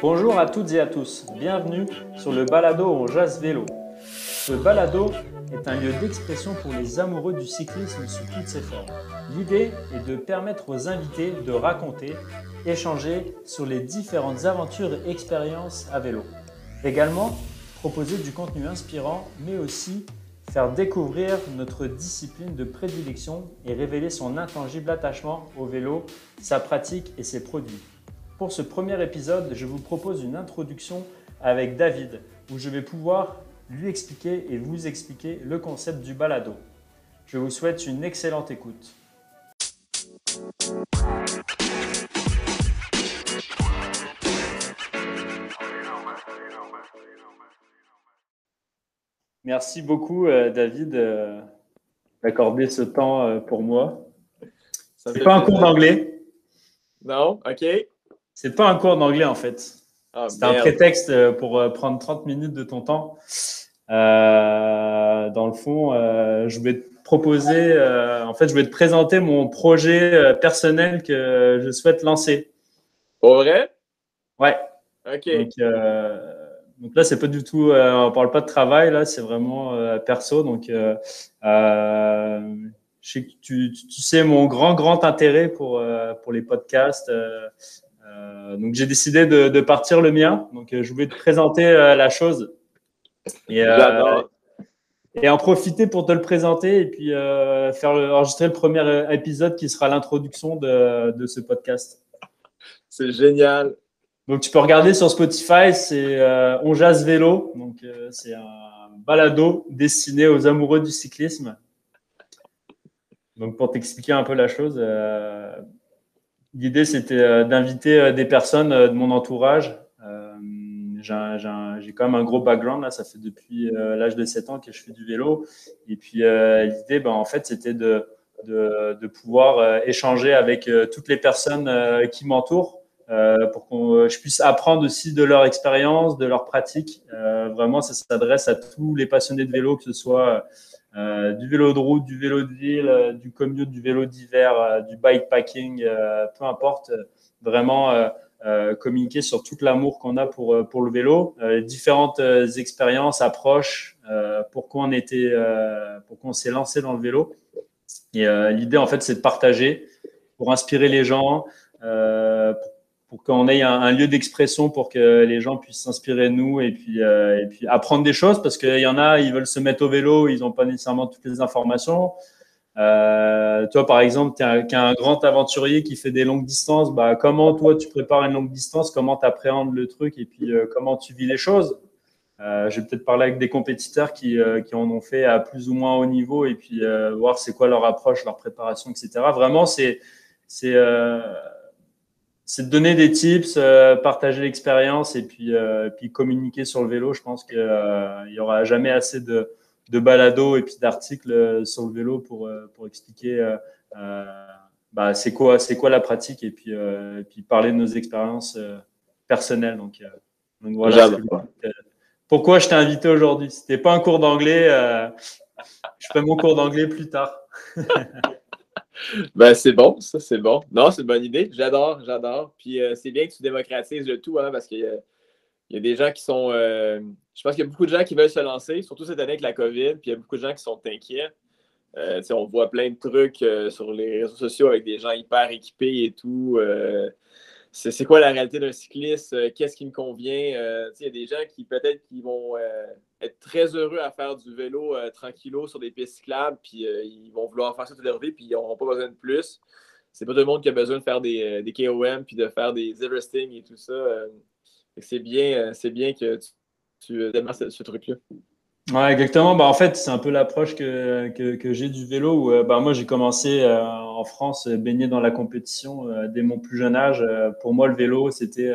Bonjour à toutes et à tous, bienvenue sur le balado On Jazz Vélo. Ce balado est un lieu d'expression pour les amoureux du cyclisme sous toutes ses formes. L'idée est de permettre aux invités de raconter, échanger sur les différentes aventures et expériences à vélo. Également, proposer du contenu inspirant, mais aussi faire découvrir notre discipline de prédilection et révéler son intangible attachement au vélo, sa pratique et ses produits. Pour ce premier épisode, je vous propose une introduction avec David, où je vais pouvoir lui expliquer et vous expliquer le concept du balado. Je vous souhaite une excellente écoute. Merci beaucoup, euh, David, euh, d'accorder ce temps euh, pour moi. C'est pas un cours d'anglais. Non, ok. C'est pas un cours d'anglais en fait. Ah, c'est un prétexte pour prendre 30 minutes de ton temps. dans le fond, je vais te proposer, en fait, je vais te présenter mon projet personnel que je souhaite lancer. Pour vrai? Ouais. Ok. Donc là, c'est pas du tout, euh, on parle pas de travail, là, c'est vraiment euh, perso. Donc, euh, je sais que tu, tu, sais mon grand, grand intérêt pour, pour les podcasts. donc, j'ai décidé de, de, partir le mien. Donc, je voulais te présenter la chose. Et, et en profiter pour te le présenter et puis faire enregistrer le premier épisode qui sera l'introduction de, de ce podcast. C'est génial. Donc, tu peux regarder sur Spotify, c'est euh, On Jazz Vélo. Donc, euh, c'est un balado destiné aux amoureux du cyclisme. Donc, pour t'expliquer un peu la chose, euh, l'idée, c'était d'inviter des personnes de mon entourage. j'ai quand même un gros background, là. Ça fait depuis l'âge de 7 ans que je fais du vélo. Et puis, l'idée, ben, en fait, c'était de, pouvoir échanger avec toutes les personnes qui m'entourent pour que euh, je puisse apprendre aussi de leur expérience, de leur pratique. Euh, vraiment, ça s'adresse à tous les passionnés de vélo, que ce soit euh, du vélo de route, du vélo de ville, du commute, du vélo d'hiver, du bikepacking, peu importe. Vraiment communiquer sur tout l'amour qu'on a pour pour le vélo, différentes expériences, approches, pourquoi on était, pourquoi on s'est lancé dans le vélo. Et l'idée en fait, c'est de partager pour inspirer les gens, euh, pour qu'on ait un, lieu d'expression pour que les gens puissent s'inspirer de nous et puis, euh, et puis apprendre des choses parce qu'il y en a, ils veulent se mettre au vélo, ils n'ont pas nécessairement toutes les informations. Euh, toi, par exemple, tu es, un grand aventurier qui fait des longues distances. Bah, comment toi, tu prépares une longue distance Comment tu appréhendes le truc et puis euh, comment tu vis les choses? Euh, Je vais peut-être parler avec des compétiteurs qui, euh, qui en ont fait à plus ou moins haut niveau et puis voir c'est quoi leur approche, leur préparation, etc. Vraiment, c'est c'est de donner des tips, euh, partager l'expérience et puis, euh, puis communiquer sur le vélo. Je pense qu'il euh, n'y aura jamais assez de, de balados et puis d'articles sur le vélo pour, pour expliquer bah, c'est quoi, c'est quoi la pratique et puis, et puis parler de nos expériences personnelles. Donc, donc voilà. pourquoi je t'ai invité aujourd'hui? C'était pas un cours d'anglais. je ferai mon cours d'anglais plus tard. ben, c'est bon, ça, c'est bon. Non, c'est une bonne idée. J'adore, j'adore. Puis euh, c'est bien que tu démocratises le tout, hein, parce qu'il y, a des gens qui sont. Euh, je pense qu'il y a beaucoup de gens qui veulent se lancer, surtout cette année avec la COVID, puis il y a beaucoup de gens qui sont inquiets. Euh, on voit plein de trucs sur les réseaux sociaux avec des gens hyper équipés et tout c'est quoi la réalité d'un cycliste, euh, qu'est-ce qui me convient? Euh, il y a des gens qui peut-être qui vont euh, être très heureux à faire du vélo tranquillo sur des pistes cyclables, puis ils vont vouloir faire ça toute leur vie, puis ils n'auront pas besoin de plus. C'est pas tout le monde qui a besoin de faire des, des KOM, puis de faire des Everesting et tout ça. c'est bien, bien que tu démarres ce truc-là. Exactement. Bah, en fait, c'est un peu l'approche que, j'ai du vélo. Où, euh, bah, moi, j'ai commencé euh, en France, euh, baigné dans la compétition dès mon plus jeune âge. pour moi, le vélo, c'était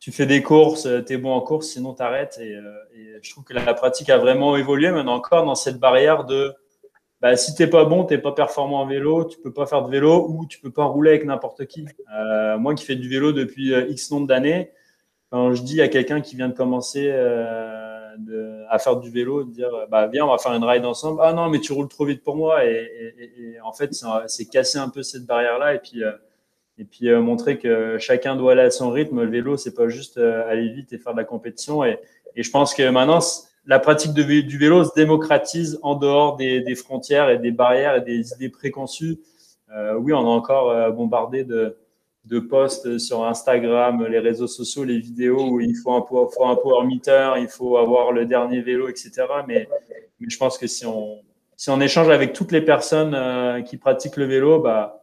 tu fais des courses, tu es bon en course, sinon tu arrêtes. Et, je trouve que la, pratique a vraiment évolué, mais encore dans cette barrière de bah, si t'es pas bon, t'es pas performant en vélo, tu peux pas faire de vélo ou tu peux pas rouler avec n'importe qui. moi qui fais du vélo depuis X nombre d'années, quand je dis à quelqu'un qui vient de commencer à faire du vélo, de dire bah viens, on va faire une ride ensemble. Ah non, mais tu roules trop vite pour moi. Et, en fait, c'est casser un peu cette barrière-là et puis, et puis montrer que chacun doit aller à son rythme. Le vélo, c'est pas juste aller vite et faire de la compétition. Et, et je pense que maintenant, la pratique du vélo se démocratise en dehors des, frontières et des barrières et des idées préconçues. Euh, oui, on a encore euh, bombardé de, de posts sur Instagram, les réseaux sociaux, les vidéos où il faut un, power meter, il faut avoir le dernier vélo, etc. Mais, je pense que si on, échange avec toutes les personnes euh, qui pratiquent le vélo, bah,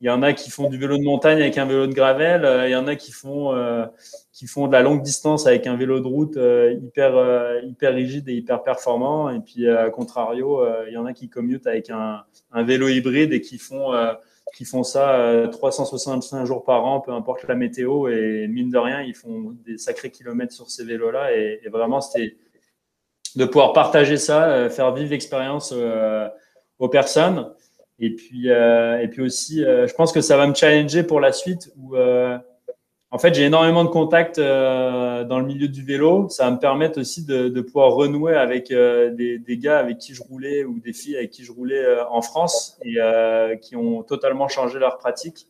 il y en a qui font du vélo de montagne avec un vélo de gravel. Euh, il y en a qui font, euh, qui font de la longue distance avec un vélo de route hyper, rigide et hyper performant. Et puis, à contrario, il y en a qui commutent avec un vélo hybride et qui font, qui font ça 365 jours par an, peu importe la météo. Et mine de rien, ils font des sacrés kilomètres sur ces vélos-là. Et, vraiment, c'était de pouvoir partager ça, faire vivre l'expérience aux personnes. Et puis, euh, et puis aussi, euh, je pense que ça va me challenger pour la suite où, euh, en fait, j'ai énormément de contacts dans le milieu du vélo. Ça va me permettre aussi de, de pouvoir renouer avec des, des, gars avec qui je roulais ou des filles avec qui je roulais en France et qui ont totalement changé leur pratique.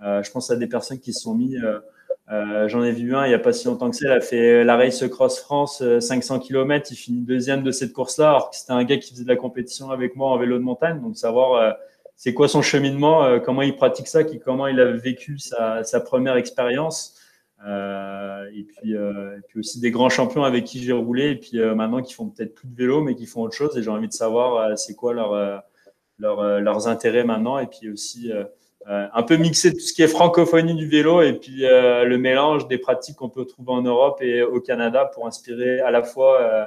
je pense à des personnes qui se sont mis euh, J'en ai vu un il n'y a pas si longtemps que ça. Il a fait la Race Cross France 500 km. Il finit deuxième de cette course-là. Alors que c'était un gars qui faisait de la compétition avec moi en vélo de montagne. Donc, savoir euh, c'est quoi son cheminement, euh, comment il pratique ça, comment il a vécu sa, première expérience. Euh, et, puis, et puis aussi des grands champions avec qui j'ai roulé. Et puis maintenant qui font peut-être plus de vélo, mais qui font autre chose. Et j'ai envie de savoir c'est quoi leur, leur, leurs intérêts maintenant. Et puis aussi euh, un peu mixer tout ce qui est francophonie du vélo et puis euh, le mélange des pratiques qu'on peut trouver en Europe et au Canada pour inspirer à la fois euh,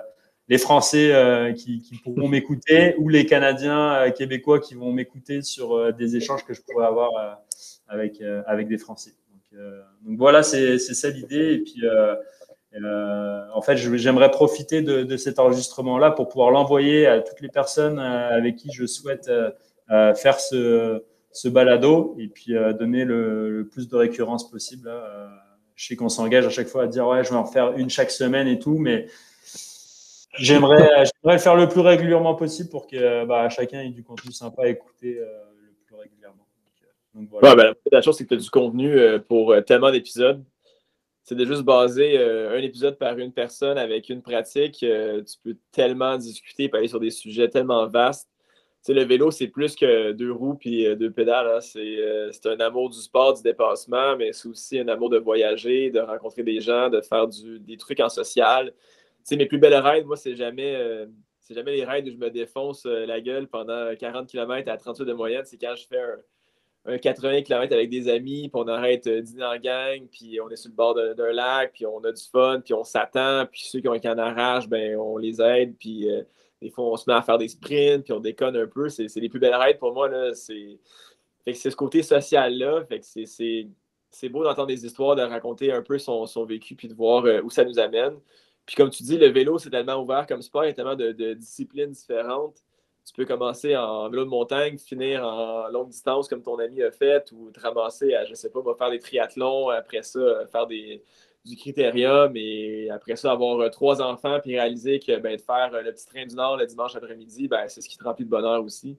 les Français qui, qui, pourront m'écouter ou les Canadiens québécois qui vont m'écouter sur des échanges que je pourrais avoir avec, avec des Français. Donc, voilà, c'est ça l'idée. Et puis, en fait, j'aimerais profiter de, cet enregistrement-là pour pouvoir l'envoyer à toutes les personnes avec qui je souhaite faire ce ce balado et puis euh, donner le, plus de récurrence possible. Euh, je sais qu'on s'engage à chaque fois à dire ouais, je vais en faire une chaque semaine et tout, mais j'aimerais, le faire le plus régulièrement possible pour que bah, chacun ait du contenu sympa à écouter euh, le plus régulièrement. Voilà. Ben, la chose, c'est que tu as du contenu pour tellement d'épisodes. C'est de juste baser un épisode par une personne avec une pratique. tu peux tellement discuter, aller sur des sujets tellement vastes le vélo, c'est plus que deux roues et euh, deux pédales. Hein. Euh, c'est un amour du sport, du dépassement, mais c'est aussi un amour de voyager, de rencontrer des gens, de faire des trucs en social. Mes plus belles rides, moi, c'est jamais, euh, jamais les rides où je me défonce la gueule pendant 40 km à 38 de moyenne. C'est quand je fais un, 80 km avec des amis, puis on arrête dîner en gang, puis on est sur le bord d'un lac, puis on a du fun, puis on s'attend, puis ceux qui ont un canarage, ben, on les aide, puis des fois, on se met à faire des sprints, puis on déconne un peu. C'est les plus belles raids pour moi. C'est ce côté social-là. C'est beau d'entendre des histoires, de raconter un peu son, son vécu, puis de voir euh, où ça nous amène. Puis comme tu dis, le vélo, c'est tellement ouvert comme sport, il y a tellement de, disciplines différentes. Tu peux commencer en vélo de montagne, finir en longue distance comme ton ami a fait, ou te ramasser à, je sais pas, faire des triathlons, après ça, faire des, du critérium et après ça, avoir euh, trois enfants puis réaliser que ben, de faire euh, le petit train du Nord le dimanche après-midi, ben, c'est ce qui te remplit de bonheur aussi.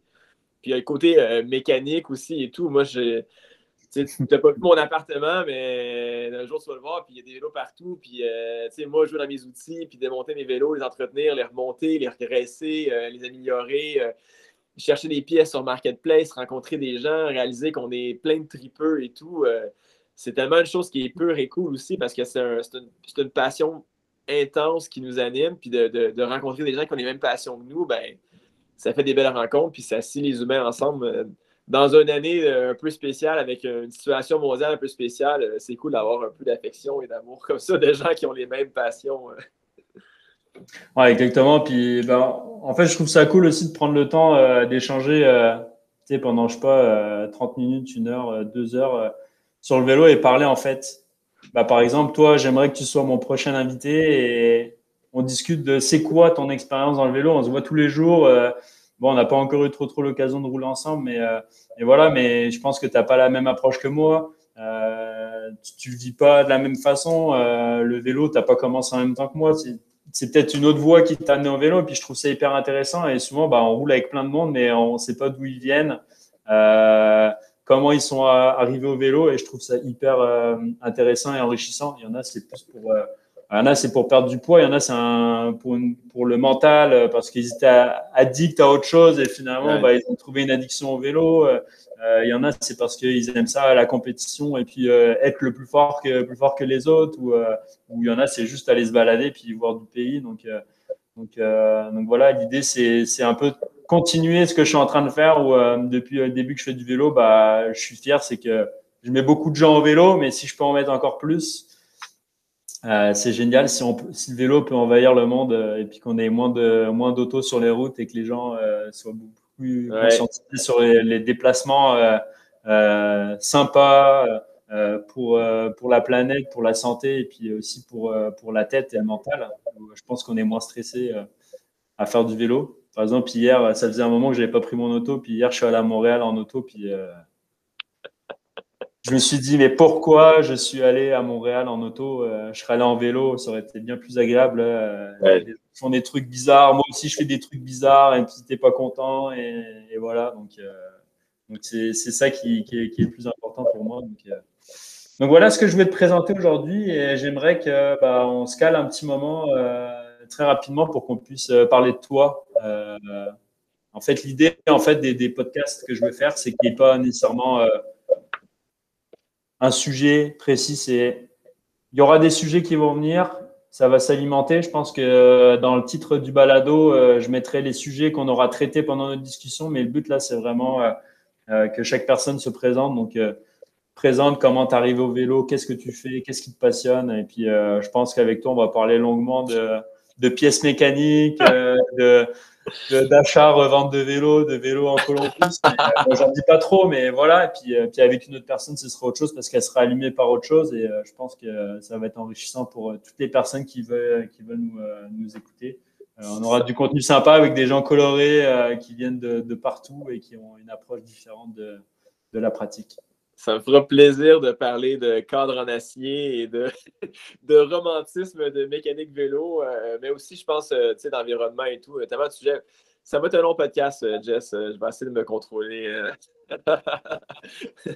Puis il y a le côté euh, mécanique aussi et tout. Moi, je. Tu n'as pas vu mon appartement, mais un jour, tu vas le voir, puis il y a des vélos partout. Puis, sais moi, je joue dans mes outils, puis démonter mes vélos, les entretenir, les remonter, les regresser, les améliorer, chercher des pièces sur Marketplace, rencontrer des gens, réaliser qu'on est plein de tripeux et tout c'est tellement une chose qui est pure et cool aussi parce que c'est une, passion intense qui nous anime. Puis de, rencontrer des gens qui ont les mêmes passions que nous, ben, ça fait des belles rencontres. Puis ça scie les humains ensemble. Euh, dans une année euh, un peu spéciale, avec une situation mondiale un peu spéciale, euh, c'est cool d'avoir un peu d'affection et d'amour comme ça, des gens qui ont les mêmes passions. Ouais, exactement. Puis, ben, en fait, je trouve ça cool aussi de prendre le temps d'échanger pendant, je sais pas, 30 minutes, une heure, deux heures sur le vélo et parler en fait. Bah, par exemple, toi, j'aimerais que tu sois mon prochain invité et on discute de c'est quoi ton expérience dans le vélo. On se voit tous les jours. Euh, bon, on n'a pas encore eu trop trop l'occasion de rouler ensemble, mais euh, et voilà. Mais je pense que tu n'as pas la même approche que moi. Euh, tu ne vis pas de la même façon. le vélo, tu n'as pas commencé en même temps que moi. c'est peut-être une autre voie qui t'a amené en vélo. Et puis je trouve ça hyper intéressant. Et souvent, bah, on roule avec plein de monde, mais on ne sait pas d'où ils viennent, euh, comment ils sont arrivés au vélo. Et je trouve ça hyper euh, intéressant et enrichissant. Il y en a, c'est plus pour, euh, il y en a, c'est pour perdre du poids. Il y en a, c'est pour, pour le mental parce qu'ils étaient addicts à autre chose et finalement, bah, ils ont trouvé une addiction au vélo. Euh, il y en a, c'est parce qu'ils aiment ça, la compétition, et puis euh, être le plus fort que, plus fort que les autres, ou, euh, ou il y en a, c'est juste aller se balader puis voir du pays. Donc, donc, donc voilà, l'idée, c'est un peu continuer ce que je suis en train de faire, où depuis le début que je fais du vélo, bah, je suis fier, c'est que je mets beaucoup de gens au vélo, mais si je peux en mettre encore plus, euh, c'est génial si, on, si, le vélo peut envahir le monde et puis qu'on ait moins de moins d'autos sur les routes et que les gens euh, soient beaucoup plus sur les, déplacements euh, euh, sympas euh, pour, pour la planète, pour la santé et puis aussi pour, pour la tête et le mental. Je pense qu'on est moins stressé à faire du vélo. Par exemple, hier, ça faisait un moment que je n'avais pas pris mon auto, puis hier, je suis allé à Montréal en auto, puis je me suis dit, mais pourquoi je suis allé à Montréal en auto Je serais allé en vélo, ça aurait été bien plus agréable font des trucs bizarres. Moi aussi, je fais des trucs bizarres et puis t'es pas content. Et, voilà. Donc, euh, donc c'est, ça qui, qui, est, le plus important pour moi. Donc, euh, donc, voilà ce que je voulais te présenter aujourd'hui. Et j'aimerais que bah, on se cale un petit moment euh, très rapidement pour qu'on puisse parler de toi. en fait, l'idée en fait, des, des, podcasts que je veux faire, c'est qu'il n'y ait pas nécessairement un sujet précis. C'est, il y aura des sujets qui vont venir ça va s'alimenter. Je pense que euh, dans le titre du balado, euh, je mettrai les sujets qu'on aura traités pendant notre discussion, mais le but là, c'est vraiment euh, que chaque personne se présente. Donc, présente comment tu arrives au vélo, qu'est-ce que tu fais, qu'est-ce qui te passionne. Et puis, je pense qu'avec toi, on va parler longuement de, de pièces mécaniques, de d'achat, revente de vélos, de vélos en Colombie. Euh, j'en dis pas trop, mais voilà. Et puis, euh, puis avec une autre personne, ce sera autre chose parce qu'elle sera allumée par autre chose. Et euh, je pense que ça va être enrichissant pour toutes les personnes qui veulent, qui veulent nous, nous écouter. on aura du contenu sympa avec des gens colorés qui viennent de, de, partout et qui ont une approche différente de, de la pratique. Ça me fera plaisir de parler de cadre en acier et de, de romantisme de mécanique vélo, mais aussi, je pense, d'environnement et tout. Tellement de sujets ça va être un long podcast, euh, Jess. Euh, je vais essayer de me contrôler. Euh.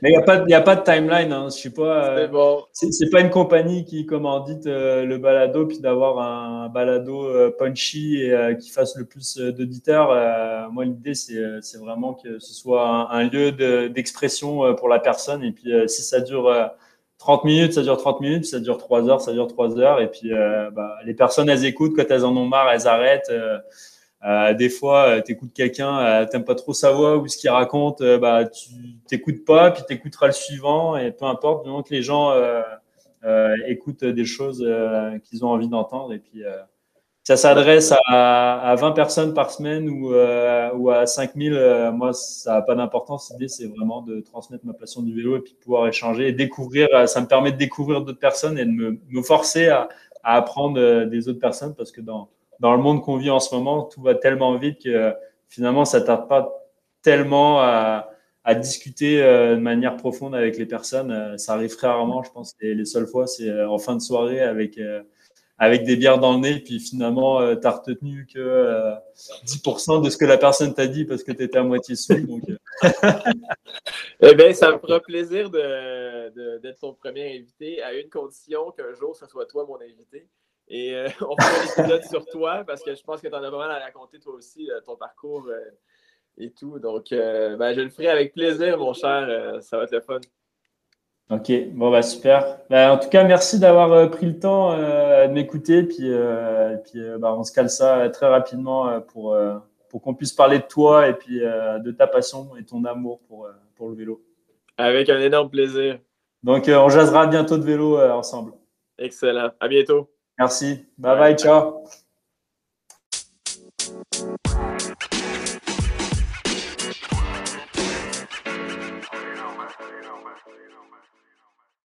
Mais il n'y a, pas, a pas de timeline. Hein. Je suis pas. c'est bon. C'est pas une compagnie qui commandite le balado puis d'avoir un balado punchy et qui fasse le plus d'auditeurs. moi, l'idée, c'est vraiment que ce soit un, lieu d'expression pour la personne. Et puis, si ça dure. 30 minutes, ça dure 30 minutes, ça dure 3 heures, ça dure 3 heures. Et puis, bah, les personnes, elles écoutent. Quand elles en ont marre, elles arrêtent. Euh, des fois, euh, tu écoutes quelqu'un, euh, t'aimes pas trop sa voix ou ce qu'il raconte, bah, tu t'écoutes pas, puis tu écouteras le suivant, et peu importe, du moment que les gens écoutent des choses qu'ils ont envie d'entendre. Et puis, ça s'adresse à, à, 20 personnes par semaine ou, ou à 5000. moi, ça n'a pas d'importance. L'idée, c'est vraiment de transmettre ma passion du vélo et puis de pouvoir échanger et découvrir. Ça me permet de découvrir d'autres personnes et de me, me forcer à, à apprendre des autres personnes parce que dans dans le monde qu'on vit en ce moment, tout va tellement vite que finalement, ça tarde pas tellement à, discuter euh, de manière profonde avec les personnes. Euh, ça arrive très rarement, je pense. Les seules fois, c'est euh, en fin de soirée avec, avec des bières dans le nez. Puis finalement, tu as retenu que 10% de ce que la personne t'a dit parce que tu étais à moitié sous. Donc, eh bien, ça me fera plaisir d'être ton premier invité à une condition qu'un jour, ce soit toi mon invité. Et euh, on fera un épisode sur toi parce que je pense que tu en as vraiment à raconter toi aussi, euh, ton parcours euh, et tout. Donc, ben, je le ferai avec plaisir, mon cher. ça va être le fun. Ok, bon, bah super. Ben, en tout cas, merci d'avoir pris le temps de m'écouter. Puis, puis bah, on se cale ça très rapidement pour, pour qu'on puisse parler de toi et puis de ta passion et ton amour pour, pour le vélo. Avec un énorme plaisir. Donc, on jasera bientôt de vélo ensemble. Excellent. À bientôt. Merci. Bye bye, ciao.